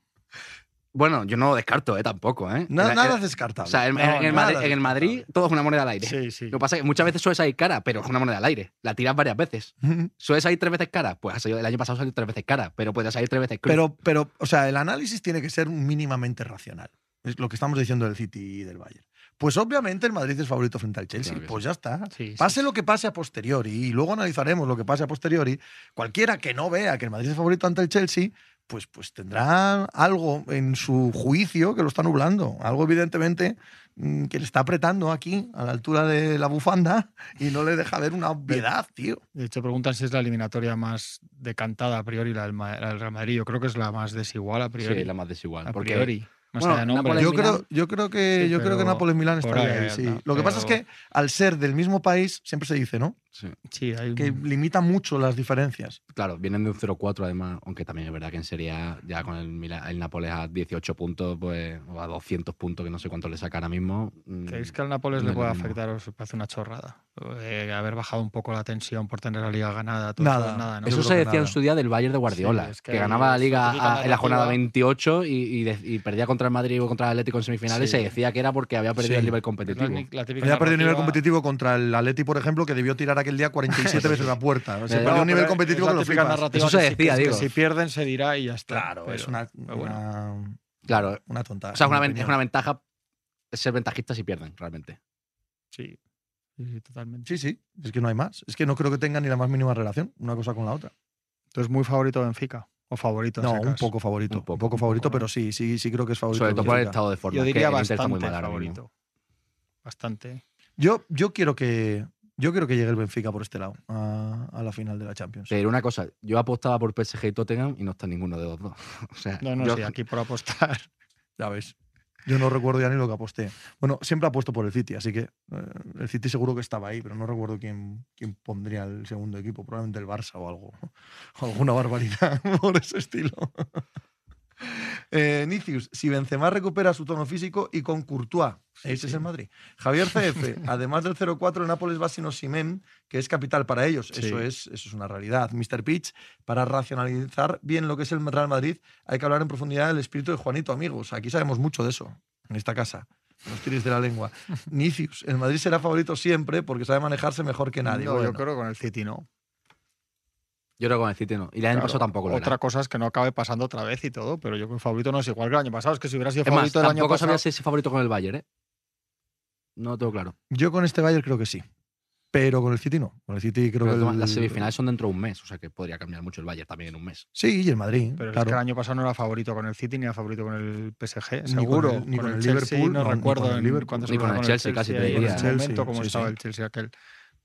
Speaker 3: Bueno, yo no lo descarto, ¿eh? Tampoco, ¿eh? En-
Speaker 2: nada es descartable.
Speaker 3: O sea, en,
Speaker 4: No,
Speaker 3: el, Madrid, en el Madrid
Speaker 2: descartable.
Speaker 3: todo es una moneda al aire.
Speaker 4: Sí, sí.
Speaker 3: Lo que pasa es que muchas veces suele salir cara, pero es una moneda al aire. La tiras varias veces. ¿Suele salir tres veces cara? Pues el año pasado salió tres veces cara, pero puede salir tres veces cruz.
Speaker 2: Pero, pero, o sea, el análisis tiene que ser mínimamente racional. Es lo que estamos diciendo del City y del Bayern. Pues obviamente el Madrid es favorito frente al Chelsea.
Speaker 3: Claro
Speaker 2: pues ya está.
Speaker 4: Sí,
Speaker 2: Pase
Speaker 4: sí.
Speaker 2: lo que pase a posteriori y luego analizaremos lo que pase a posteriori. Cualquiera que no vea que el Madrid es favorito ante el Chelsea, pues, pues tendrá algo en su juicio que lo está nublando. Algo evidentemente mm, que le está apretando aquí a la altura de la bufanda y no le deja ver una obviedad, tío.
Speaker 4: De hecho, preguntan si es la eliminatoria más decantada a priori, la del, Ma- la del Real Madrid. Yo creo que es la más desigual a priori.
Speaker 3: sí, la más desigual.
Speaker 4: a
Speaker 3: porque
Speaker 4: priori. Más
Speaker 3: Bueno,
Speaker 4: allá de nombres.
Speaker 3: Nápoles-
Speaker 2: Yo creo, yo creo que,
Speaker 4: Sí,
Speaker 2: yo creo que Milán estaría
Speaker 4: ahí
Speaker 2: sí. Lo que pasa es que al ser del mismo país, siempre se dice, ¿no?
Speaker 3: Sí,
Speaker 4: Sí, hay
Speaker 2: Que limita mucho las diferencias.
Speaker 3: claro, vienen de un 0-4 además, aunque también es verdad que en Serie A, ya con el, el Nápoles a 18 puntos, pues, o a 200 puntos, que no sé cuánto le saca ahora mismo. mm,
Speaker 4: ¿Creéis que al Nápoles
Speaker 3: no
Speaker 4: le
Speaker 3: es
Speaker 4: puede afectar os parece una chorrada? Eh, haber bajado un poco la tensión por tener la liga ganada. todo
Speaker 2: Nada.
Speaker 4: eso, nada ¿no?
Speaker 3: Eso se decía en su día del Bayern de Guardiola,
Speaker 4: Sí, es
Speaker 3: que,
Speaker 4: que
Speaker 3: ganaba la liga a- en la jornada
Speaker 4: narrativa.
Speaker 3: 28 y, y de- y perdía contra el Madrid o contra el Atlético en semifinales.
Speaker 4: Sí.
Speaker 3: Se decía que era porque había perdido
Speaker 2: Sí.
Speaker 3: el nivel
Speaker 4: la-
Speaker 3: competitivo.
Speaker 4: la típica
Speaker 2: Había perdido nivel
Speaker 4: narrativa-
Speaker 2: competitivo contra el Atleti, por ejemplo, que debió tirar aquel día 47 veces la puerta. Se perdió
Speaker 4: No,
Speaker 2: un nivel competitivo que lo flipas.
Speaker 3: Eso se decía,
Speaker 4: que- que
Speaker 3: digo.
Speaker 4: si pierden se dirá y ya está.
Speaker 2: Claro,
Speaker 4: Pero-
Speaker 2: es una,
Speaker 4: pero bueno.
Speaker 2: una,
Speaker 3: Claro,
Speaker 2: una tonta.
Speaker 3: o sea, es una, es ventaja ser ventajistas si pierden, realmente.
Speaker 4: Sí, sí, sí, totalmente.
Speaker 2: Sí, sí, es que no hay más. Es que no creo que tengan ni la más mínima relación una cosa con la otra.
Speaker 4: Entonces, muy favorito Benfica. O favorito.
Speaker 2: No, un poco favorito.
Speaker 3: Un
Speaker 2: Un
Speaker 3: poco, un
Speaker 2: favorito,
Speaker 4: poco,
Speaker 2: pero sí, sí, sí creo que es favorito.
Speaker 3: Sobre
Speaker 2: el
Speaker 3: todo por el estado de forma.
Speaker 4: Yo diría
Speaker 3: Inter está muy
Speaker 4: bastante
Speaker 3: mal
Speaker 4: favorito. Bastante.
Speaker 2: Yo, yo quiero que yo quiero que llegue el Benfica por este lado a, a la final de la Champions.
Speaker 3: Pero una cosa, yo apostaba por PSG y Tottenham y no está ninguno de los dos. O sea,
Speaker 4: No, no,
Speaker 3: yo-
Speaker 4: sí, aquí por apostar.
Speaker 2: Ya ves. Yo no recuerdo ya ni lo que aposté. Bueno, siempre apuesto por el City, así que eh, el City seguro que estaba ahí, pero no recuerdo quién, quién pondría el segundo equipo. Probablemente el Barça o algo. O alguna barbaridad por ese estilo. Eh, Nicius, si Benzema recupera su tono físico y con Courtois, ese es el Madrid. Javier CF, además del 0-4, el Nápoles va sin Osimhen, que es capital para ellos.
Speaker 4: Sí.
Speaker 2: Eso, es, eso es una realidad. Mr. Pitch, para racionalizar bien lo que es el Real Madrid, hay que hablar en profundidad del espíritu de Juanito, amigos. Aquí sabemos mucho de eso, en esta casa. No os tiréis de la lengua. Nicius, el Madrid será favorito siempre porque sabe manejarse mejor que nadie.
Speaker 4: No,
Speaker 2: Bueno,
Speaker 4: yo creo que con el City no.
Speaker 3: Yo creo que con el City no. Y el año
Speaker 4: Claro,
Speaker 3: pasado tampoco lo
Speaker 4: Otra
Speaker 3: era.
Speaker 4: cosa es que no acabe pasando otra vez y todo, pero yo creo que el favorito no es igual que el año pasado. Es que si hubiera sido
Speaker 3: Es más,
Speaker 4: favorito el año
Speaker 3: tampoco
Speaker 4: pasado.
Speaker 3: sabía si es favorito con el Bayern, ¿eh? No lo tengo claro.
Speaker 2: Yo con este Bayern creo que sí. Pero con el City no. Con el City creo
Speaker 3: Pero
Speaker 2: que. el-
Speaker 3: las semifinales son dentro de un mes, o sea que podría cambiar mucho el Bayern también en un mes.
Speaker 2: Sí, y el Madrid.
Speaker 4: Pero es que el año pasado no era favorito con el City ni era favorito con el PSG,
Speaker 2: con
Speaker 4: seguro.
Speaker 2: el- ni con el
Speaker 4: Chelsea
Speaker 2: Liverpool,
Speaker 4: no,
Speaker 2: no, ni
Speaker 4: recuerdo
Speaker 2: con el
Speaker 4: en
Speaker 2: Liverpool.
Speaker 3: Ni con el Chelsea, casi te
Speaker 4: en
Speaker 3: diría.
Speaker 4: ese
Speaker 2: Chelsea,
Speaker 4: momento cómo
Speaker 2: sí,
Speaker 4: estaba
Speaker 2: sí.
Speaker 4: el Chelsea aquel.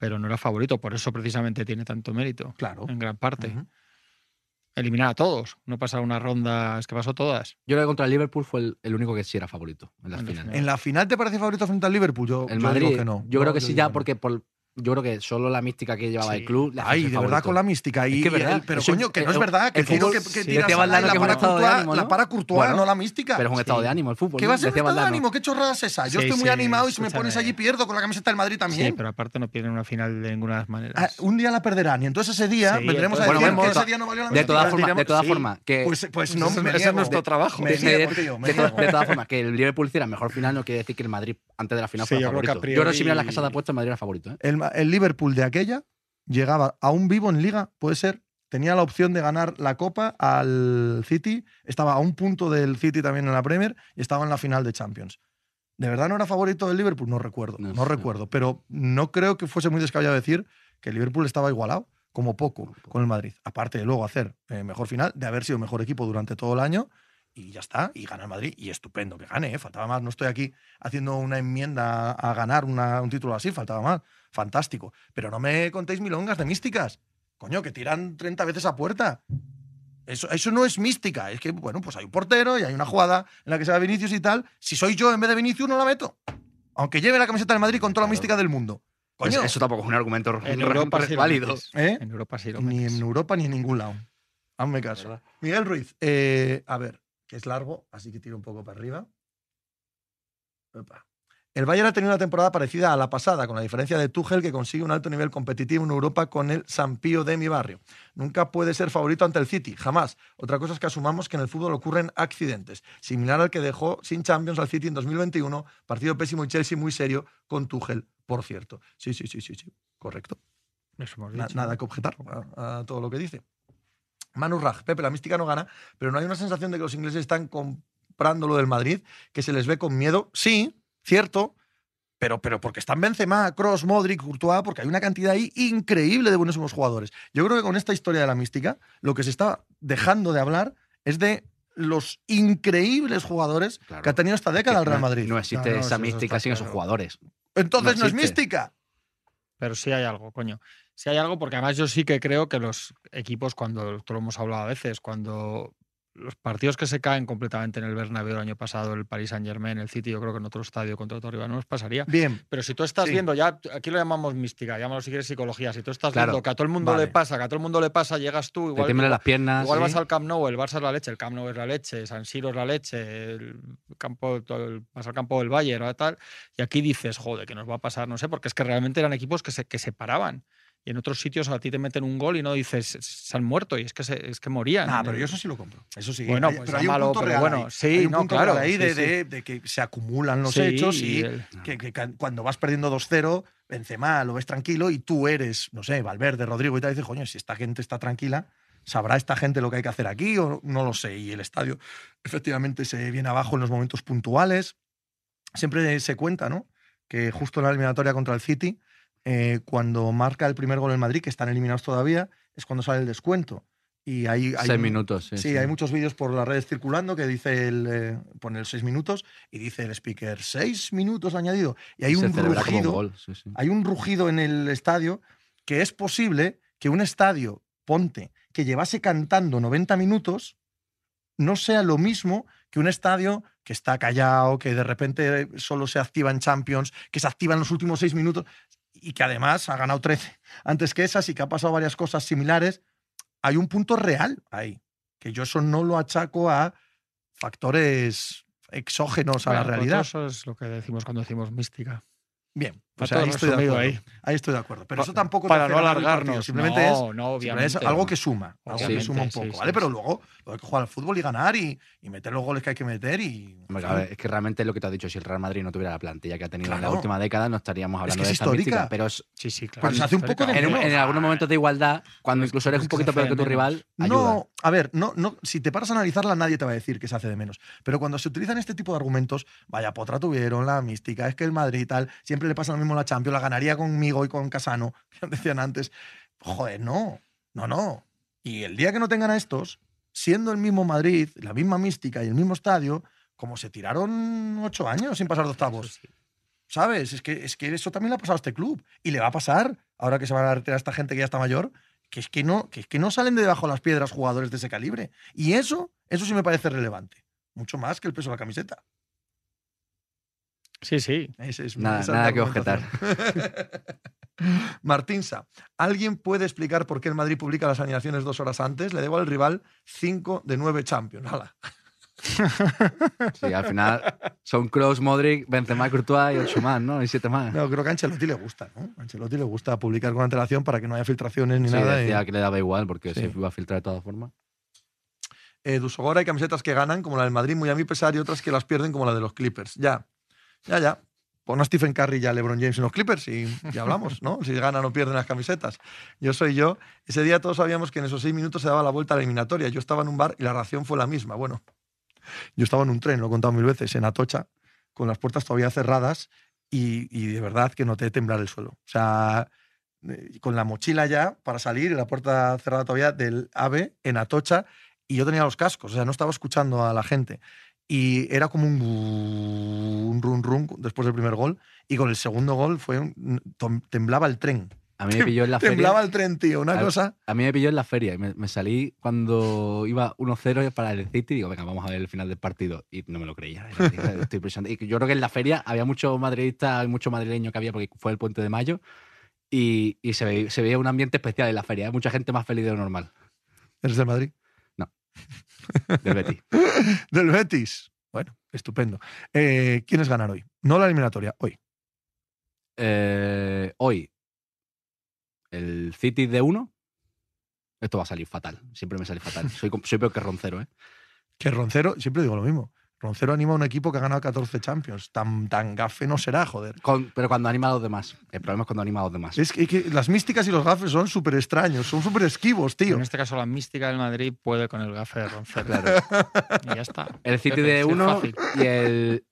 Speaker 4: Pero no era favorito, por eso precisamente tiene tanto mérito,
Speaker 2: Claro.
Speaker 4: en gran parte. Eliminar a todos, no pasar una ronda, es que pasó todas.
Speaker 3: Yo creo que contra el Liverpool fue el, el único que sí era favorito en las
Speaker 4: En la
Speaker 3: finales.
Speaker 4: final.
Speaker 2: ¿En la final te parece favorito frente al Liverpool? Yo,
Speaker 3: El
Speaker 2: yo
Speaker 3: Madrid,
Speaker 2: digo que no.
Speaker 3: yo creo que
Speaker 2: yo
Speaker 3: sí ya,
Speaker 2: no.
Speaker 3: porque por, yo creo que solo la mística que llevaba
Speaker 4: Sí.
Speaker 3: el club.
Speaker 2: Ay, de verdad con la mística. Y,
Speaker 3: Es que
Speaker 2: el- pero coño, que no es verdad. Que
Speaker 3: el fútbol-
Speaker 2: que, que tiras a la, para
Speaker 3: de
Speaker 2: Courtois,
Speaker 3: ánimo,
Speaker 2: la
Speaker 3: ¿no?
Speaker 2: para Courtois,
Speaker 3: Bueno,
Speaker 2: no la mística.
Speaker 3: Pero es un estado
Speaker 4: Sí.
Speaker 3: de ánimo el fútbol.
Speaker 2: ¿Qué
Speaker 3: ¿no?
Speaker 2: va a ser un estado de ánimo? ¿Qué chorrada es esa? Yo
Speaker 4: Sí,
Speaker 2: estoy muy animado y si me pones allí y pierdo con la camiseta del Madrid también.
Speaker 4: Sí, pero aparte no pierden una final de ninguna de las
Speaker 2: Ah,
Speaker 4: maneras.
Speaker 2: un día la perderán y entonces ese día vendremos a decir que ese día no valió la mística.
Speaker 3: de todas formas, que
Speaker 2: Pues, pues no,
Speaker 4: Ese- es nuestro trabajo.
Speaker 3: De, todas formas, que el Liverpool hiciera mejor final no quiere decir que el Madrid antes de la final fuera favorito. Yo creo que si miras las casas de apuestas, el Madrid era favorito.
Speaker 2: El, Liverpool de aquella llegaba a un vivo en liga, puede ser, tenía la opción de ganar la Copa al City, estaba a un punto del City también en la Premier y estaba en la final de Champions. ¿De verdad no era favorito del Liverpool? No recuerdo,
Speaker 3: No
Speaker 2: recuerdo, pero no creo que fuese muy descabellado decir que el Liverpool estaba igualado, como poco, con el Madrid. Aparte de luego hacer eh, mejor final, de haber sido mejor equipo durante todo el año y ya está, y gana el Madrid, y estupendo que gane, ¿eh? faltaba más, no estoy aquí haciendo una enmienda a ganar una- un título así, faltaba más, fantástico, pero no me contéis milongas de místicas, coño, que tiran 30 veces a puerta. Eso, eso no es mística, es que, bueno, pues hay un portero y hay una jugada en la que se va Vinicius y tal, si soy yo en vez de Vinicius no la meto, aunque lleve la camiseta del Madrid con toda la mística del mundo.
Speaker 3: Pues
Speaker 2: Coño,
Speaker 3: eso tampoco es un argumento
Speaker 4: En Europa sí
Speaker 3: válido.
Speaker 2: ¿Eh?
Speaker 4: En Europa sí lo
Speaker 2: ni en Europa ni en ningún lado. Hazme caso. Miguel Ruiz, eh, a ver, que es largo, así que tiro un poco para arriba. El Bayern ha tenido una temporada parecida a la pasada, con la diferencia de Tuchel, que consigue un alto nivel competitivo en Europa con el Sampío de mi barrio. Nunca puede ser favorito ante el City, jamás. Otra cosa es que asumamos que en el fútbol ocurren accidentes, similar al que dejó sin Champions al City en 2021, partido pésimo y Chelsea muy serio con Tuchel, por cierto. Sí, sí, sí, sí, sí, correcto.
Speaker 4: Eso hemos
Speaker 2: Na-
Speaker 4: dicho.
Speaker 2: nada que objetar a, a todo lo que dice. Manu Raj, Pepe, la mística no gana, pero no hay una sensación de que los ingleses están comprando lo del Madrid, que se les ve con miedo. Sí, cierto, pero, pero porque están Benzema, Cross, Modric, Courtois, porque hay una cantidad ahí increíble de buenísimos jugadores. Yo creo que con esta historia de la mística, lo que se está dejando de hablar es de los increíbles jugadores
Speaker 3: Claro.
Speaker 2: que ha tenido esta década el Real Madrid.
Speaker 3: No existe
Speaker 4: No, no,
Speaker 3: esa mística sin esos jugadores.
Speaker 2: Entonces
Speaker 3: no
Speaker 2: no, es mística.
Speaker 4: Pero sí hay algo, coño. Sí hay algo, porque además yo sí que creo que los equipos, cuando esto lo hemos hablado a veces, cuando los partidos que se caen completamente en el Bernabéu el año pasado, el Paris Saint Germain, el City, yo creo que en otro estadio contra otro rival no nos pasaría.
Speaker 2: Bien,
Speaker 4: Pero si tú estás
Speaker 2: Sí.
Speaker 4: viendo, ya aquí lo llamamos mística, llámalo si quieres psicología, si tú estás
Speaker 3: Claro.
Speaker 4: viendo que a todo el mundo
Speaker 2: Vale.
Speaker 4: le pasa, que a todo el mundo le pasa, llegas tú, igual,
Speaker 3: las piernas.
Speaker 4: igual
Speaker 3: sí.
Speaker 4: vas al Camp Nou, el Barça es la leche, el Camp Nou es la leche, San Siro es la leche, el campo, el- vas al campo del Bayern o tal, y aquí dices, joder, que nos va a pasar, no sé, porque es que realmente eran equipos que se, que se paraban. Y en otros sitios a ti te meten un gol y no dices, se han muerto, y es que, se- es que morían.
Speaker 2: Ah, pero yo eso sí lo compro. Eso sí.
Speaker 4: Bueno,
Speaker 2: Hay-
Speaker 4: pues
Speaker 2: pero hay un
Speaker 4: llámalo,
Speaker 2: punto
Speaker 4: pero
Speaker 2: real
Speaker 4: bueno,
Speaker 2: ahí.
Speaker 4: sí,
Speaker 2: Hay un
Speaker 4: no,
Speaker 2: punto
Speaker 4: claro,
Speaker 2: real ahí
Speaker 4: sí,
Speaker 2: de,
Speaker 4: sí.
Speaker 2: de- de que se acumulan los
Speaker 4: Sí,
Speaker 2: hechos y,
Speaker 4: el-
Speaker 2: que, cuando vas perdiendo 2-0, Benzema lo ves tranquilo y tú eres, no sé, Valverde, Rodrigo y tal, y dices, coño, si esta gente está tranquila, ¿sabrá esta gente lo que hay que hacer aquí o no lo sé? Y el estadio efectivamente se viene abajo en los momentos puntuales. Siempre se cuenta, ¿no? Que justo en la eliminatoria contra el City, eh, cuando marca el primer gol el Madrid, que están eliminados todavía, es cuando sale el descuento. Y hay, hay
Speaker 3: Seis minutos. Sí,
Speaker 2: Sí,
Speaker 3: sí.
Speaker 2: hay muchos vídeos por las redes circulando que dice el, eh, pone el seis minutos y dice el speaker seis minutos añadido. Y hay
Speaker 3: Se
Speaker 2: un rugido,
Speaker 3: gol. sí, sí.
Speaker 2: hay un rugido en el estadio que es posible que un estadio, ponte, que llevase cantando 90 minutos, no sea lo mismo que un estadio que está callado, que de repente solo se activa en Champions, que se activa en los últimos seis minutos y que además ha ganado 13 antes que esas y que ha pasado varias cosas similares. Hay un punto real ahí, que yo eso no lo achaco a factores exógenos a la
Speaker 4: pues
Speaker 2: realidad.
Speaker 4: Eso es lo que decimos cuando decimos mística.
Speaker 2: Bien, pues ahí estoy de
Speaker 4: ahí.
Speaker 2: Ahí estoy de acuerdo. Pero
Speaker 4: Pa-
Speaker 2: eso tampoco
Speaker 4: para no alargarnos.
Speaker 2: Simplemente
Speaker 4: no,
Speaker 2: es
Speaker 4: no,
Speaker 2: Simplemente
Speaker 4: obviamente.
Speaker 2: es algo que suma, algo que suma un poco,
Speaker 4: sí,
Speaker 2: ¿vale?
Speaker 4: sí.
Speaker 2: Pero luego, luego hay que jugar al fútbol y ganar y, y meter los goles que hay que meter y...
Speaker 3: Hombre, a ver, es que realmente lo que te has dicho, si el Real Madrid no tuviera la plantilla que ha tenido en la
Speaker 2: Claro.
Speaker 3: última década, no estaríamos
Speaker 2: Es
Speaker 3: hablando
Speaker 2: que
Speaker 3: de
Speaker 2: es
Speaker 3: mística.
Speaker 2: histórica.
Speaker 3: Pero es-
Speaker 4: Sí, sí, claro.
Speaker 2: Pero se hace un poco de
Speaker 3: en,
Speaker 2: menos.
Speaker 3: en algunos momentos de igualdad, cuando
Speaker 4: es
Speaker 3: incluso
Speaker 4: que-
Speaker 3: eres
Speaker 4: es
Speaker 3: un
Speaker 4: que
Speaker 3: poquito peor
Speaker 4: de
Speaker 3: que tu rival, ayuda.
Speaker 2: No, a ver, no, no, si te paras a analizarla, nadie te va a decir que se hace de menos. Pero cuando se utilizan este tipo de argumentos, vaya potra tuvieron, la mística, es que el Madrid y tal, siempre le pasa lo mismo a la Champions, la ganaría conmigo y con Casano, que decían antes. Joder, no, no, no. Y el día que no tengan a estos, siendo el mismo Madrid, la misma mística y el mismo estadio, como se tiraron ocho años sin pasar de octavos. ¿Sabes? Es que, es que eso también le ha pasado a este club. Y le va a pasar, ahora que se van a retirar esta gente que ya está mayor, que es que no, que es que no salen de debajo de las piedras jugadores de ese calibre. Y eso, eso sí me parece relevante. Mucho más que el peso de la camiseta.
Speaker 4: Sí, sí.
Speaker 2: Es,
Speaker 3: Nada- nada que
Speaker 2: argumentación. Martín Sa, ¿alguien puede explicar por qué el Madrid publica las alineaciones dos horas antes? Le debo al rival 5 de 9 Champions. ¡Hala!
Speaker 3: Sí, al final son Kroos, Modric, Benzema, Courtois y ocho más, ¿no? Y siete más.
Speaker 2: No, creo que a Ancelotti le gusta, ¿no? A Ancelotti le gusta publicar con antelación para que no haya filtraciones ni
Speaker 3: Sí,
Speaker 2: nada. y-
Speaker 3: decía que le daba igual porque
Speaker 2: Sí.
Speaker 3: se iba a filtrar de todas formas.
Speaker 2: eh, de Usogora hay camisetas que ganan, como la del Madrid, muy a mi pesar, y otras que las pierden, como la de los Clippers. Ya, ya, ya. Pon a Stephen Curry y a LeBron James en los Clippers y ya hablamos, ¿no? Si ganan o pierden las camisetas. Yo soy yo. Ese día todos sabíamos que en esos seis minutos se daba la vuelta a la eliminatoria. Yo estaba en un bar y la reacción fue la misma. Bueno, yo estaba en un tren, lo he contado mil veces, en Atocha, con las puertas todavía cerradas y, y de verdad que noté temblar el suelo. O sea, eh, con la mochila ya para salir y la puerta cerrada todavía del AVE en Atocha y yo tenía los cascos, o sea, no estaba escuchando a la gente. Y era como un, run run después del primer gol. Y con el segundo gol fue un- temblaba el tren.
Speaker 3: A mí me pilló en la
Speaker 2: Temblaba
Speaker 3: feria.
Speaker 2: el tren, tío. Una
Speaker 3: Al-
Speaker 2: cosa.
Speaker 3: A mí me pilló en la feria y me, me salí cuando iba 1-0 para el City y digo, venga, vamos a ver el final del partido. Y no me lo creía. Estoy. Y yo creo que en la feria había muchos madridistas, mucho madrileño que había porque fue el puente de mayo y, y se, ve- se veía un ambiente especial en la feria. Hay mucha gente más feliz de lo normal.
Speaker 2: ¿Eres del Madrid?
Speaker 3: Del Betis.
Speaker 2: Del Betis. Bueno, estupendo. Eh, ¿Quiénes ganan hoy? No la eliminatoria, hoy.
Speaker 3: Eh, hoy, el City de 1. Esto va a salir fatal. Siempre me sale fatal. Soy, soy peor que Roncero, ¿eh?
Speaker 2: Que Roncero, siempre digo lo mismo. Roncero anima a un equipo que ha ganado 14 Champions. Tan, tan gafe no será, joder.
Speaker 3: Con- pero cuando anima a los demás. El problema es cuando anima a los demás.
Speaker 2: Es que, que las místicas y los gafes son súper extraños, son súper esquivos, tío.
Speaker 4: En este caso, la mística del Madrid puede con el gafe de Roncero.
Speaker 3: Claro.
Speaker 4: Y ya está.
Speaker 3: El City de
Speaker 4: es
Speaker 3: 1
Speaker 4: fácil.
Speaker 3: y el,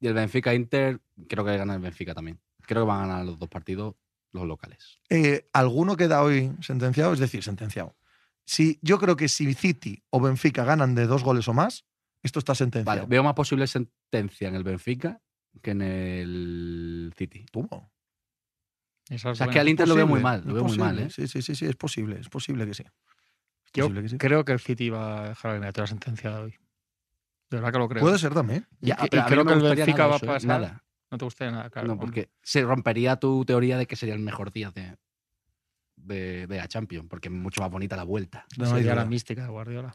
Speaker 3: y el Benfica Inter, creo que gana el Benfica también. Creo que van a ganar los dos partidos los locales.
Speaker 2: Eh, ¿Alguno queda hoy sentenciado? Es decir, sentenciado. Si, yo creo que si City o Benfica ganan de dos goles o más, esto está sentenciado.
Speaker 3: Vale, veo más posible sentencia en el Benfica que en el City.
Speaker 2: Tuvo.
Speaker 4: Esa
Speaker 3: O sea, es que al Inter lo veo muy mal, lo veo muy mal. ¿eh?
Speaker 2: Sí, sí, sí, sí, es posible, es posible que sí.
Speaker 4: Yo
Speaker 2: posible que sí.
Speaker 4: creo que el City va a dejar la eliminatoria sentenciada hoy. De verdad que lo creo.
Speaker 2: Puede ser también.
Speaker 4: Y,
Speaker 3: Ya,
Speaker 4: y
Speaker 3: pero
Speaker 4: creo
Speaker 3: no
Speaker 4: que el Benfica
Speaker 3: nada
Speaker 4: va a
Speaker 3: eso, ¿eh?
Speaker 4: pasar.
Speaker 3: Nada.
Speaker 4: No te gustaría nada, claro.
Speaker 3: no, porque se rompería tu teoría de que sería el mejor día de, de, de la Champions, porque es mucho más bonita la vuelta.
Speaker 2: No hay
Speaker 4: Sería la mística de Guardiola.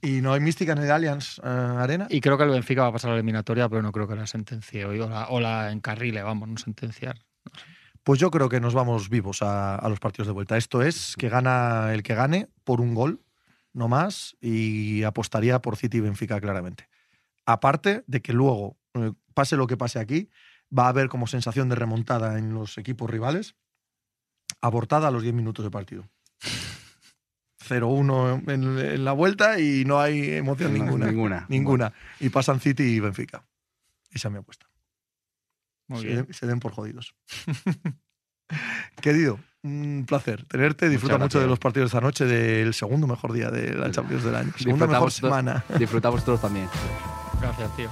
Speaker 2: Y no hay mística en el Allianz eh, Arena.
Speaker 4: Y creo que el Benfica va a pasar a la eliminatoria, pero no creo que la sentencie hoy o la, o la encarrile, vamos, no sentenciar.
Speaker 2: Pues yo creo que nos vamos vivos a, a los partidos de vuelta. Esto es que gana el que gane por un gol, no más, y apostaría por City y Benfica claramente. Aparte de que luego, eh, pase lo que pase aquí, va a haber como sensación de remontada en los equipos rivales, abortada a los 10 minutos de partido. 0-1 en, en la vuelta y no hay emoción
Speaker 3: No,
Speaker 2: ninguna.
Speaker 3: Ninguna.
Speaker 2: Ninguna. Y pasan City y Benfica. Esa es mi apuesta.
Speaker 4: Muy
Speaker 2: se,
Speaker 4: bien.
Speaker 2: den, se den por jodidos. Querido, un placer tenerte. Disfruta
Speaker 3: Muchas
Speaker 2: mucho de los partidos de esta noche, del segundo mejor día de la Champions del año. Segunda mejor semana.
Speaker 3: Disfrutamos todos también.
Speaker 4: Gracias, tío.